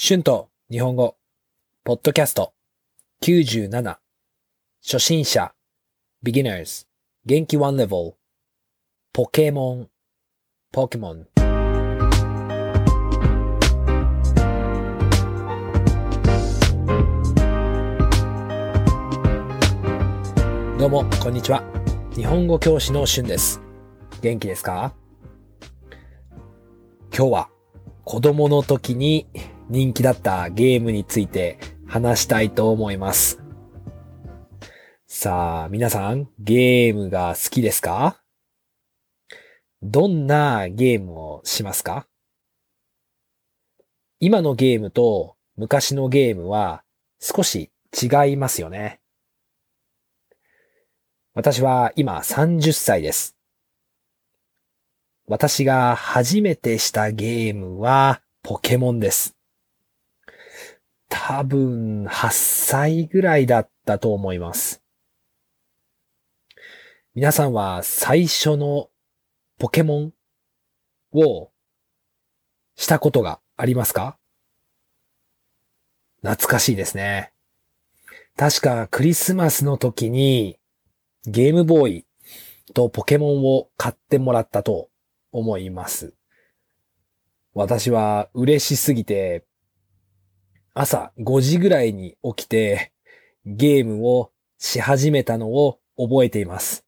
春と日本語、ポッドキャスト。97初心者。beginners 元気 one level ポケモン。ポケモン。どうも、こんにちは。日本語教師の春です。元気ですか？今日は子供の時に人気だったゲームについて話したいと思います。さあ、皆さん、ゲームが好きですか？どんなゲームをしますか？今のゲームと昔のゲームは少し違いますよね。私は今30歳です。私が初めてしたゲームはポケモンです。多分8歳ぐらいだったと思います。皆さんは最初のポケモンをしたことがありますか？懐かしいですね。確かクリスマスの時にゲームボーイとポケモンを買ってもらったと思います。私は嬉しすぎて、朝5時ぐらいに起きてゲームをし始めたのを覚えています。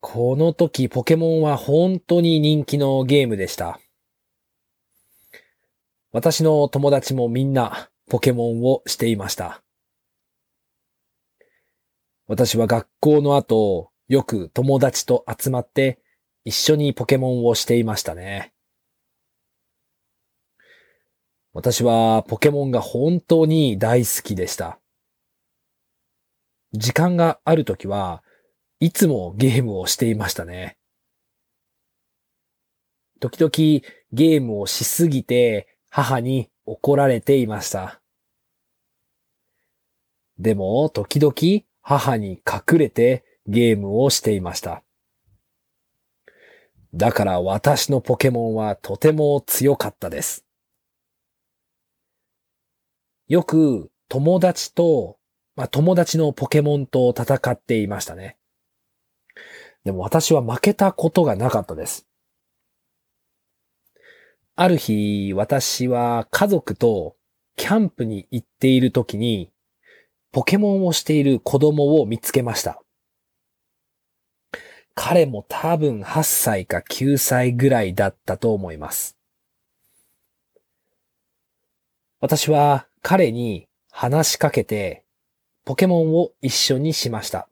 この時ポケモンは本当に人気のゲームでした。私の友達もみんなポケモンをしていました。私は学校の後、よく友達と集まって一緒にポケモンをしていましたね。私はポケモンが本当に大好きでした。時間があるときはいつもゲームをしていましたね。時々ゲームをしすぎて母に怒られていました。でも時々母に隠れてゲームをしていました。だから私のポケモンはとても強かったです。よく友達と、まあ、友達のポケモンと戦っていましたね。でも私は負けたことがなかったです。ある日、私は家族とキャンプに行っている時に、ポケモンをしている子供を見つけました。彼も多分8歳か9歳ぐらいだったと思います。私は彼に話しかけてポケモンを一緒にしました。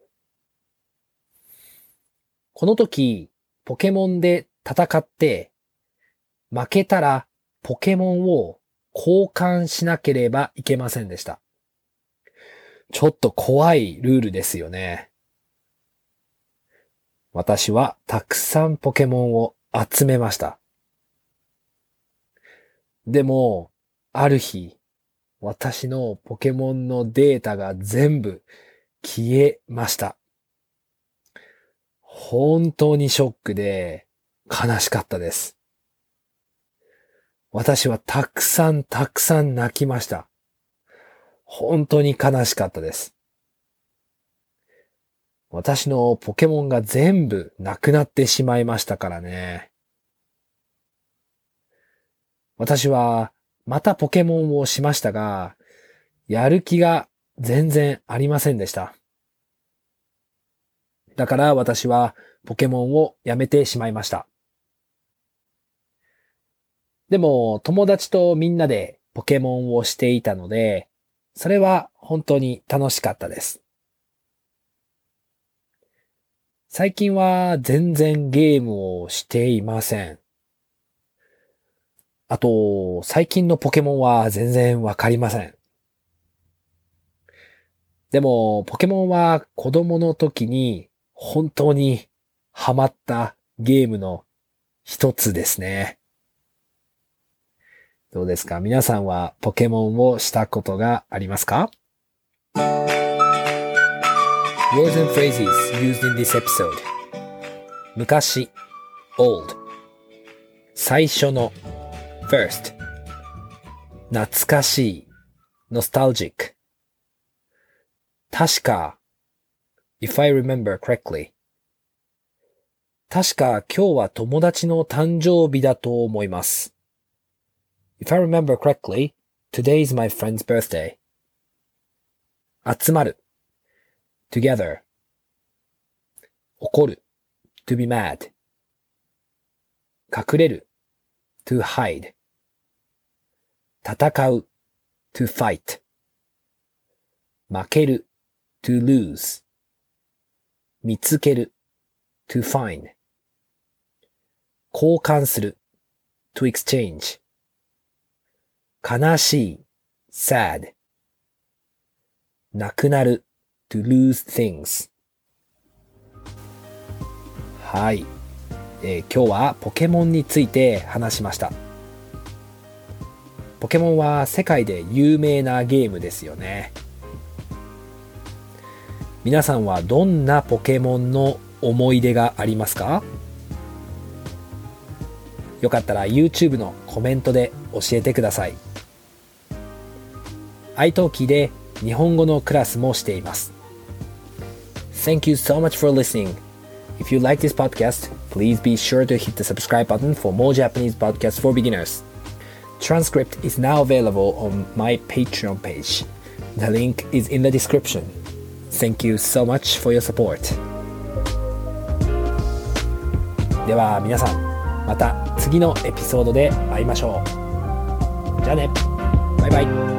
この時、ポケモンで戦って負けたらポケモンを交換しなければいけませんでした。ちょっと怖いルールですよね。私はたくさんポケモンを集めました。でも、ある日、私のポケモンのデータが全部消えました。本当にショックで悲しかったです。私はたくさんたくさん泣きました。本当に悲しかったです。私のポケモンが全部なくなってしまいましたからね。私はまたポケモンをしましたが、やる気が全然ありませんでした。だから私はポケモンをやめてしまいました。でも友達とみんなでポケモンをしていたので、それは本当に楽しかったです。最近は全然ゲームをしていません。あと、最近のポケモンは全然わかりません。でも、ポケモンは子供の時に本当にハマったゲームの一つですね。どうですか？皆さんはポケモンをしたことがありますか？Words and phrases used in this episode 昔 old 最初の first 懐かしい nostalgic 確か if I remember correctly 確か今日は友達の誕生日だと思います。If I remember correctly, today is my friend's birthday. 集まる together 怒る to be mad 隠れる to hide 戦う to fight 負ける to lose 見つける to find 交換する to exchange 悲しい sad なくなる to lose things はい、えー、今日はポケモンについて話しましたポケモンは世界で有名なゲームですよね皆さんはどんなポケモンの思い出がありますかよかったら YouTube のコメントで教えてください。iTalk で日本語のクラスもしています。Thank you so much for listening. If you like this podcast, please be sure to hit the subscribe button for more Japanese podcasts for beginners. Transcript is now available on my Patreon page. The link is in the description. Thank you so much for your support. では皆さん、また次のエピソードで会いましょう。じゃあね。バイバイ。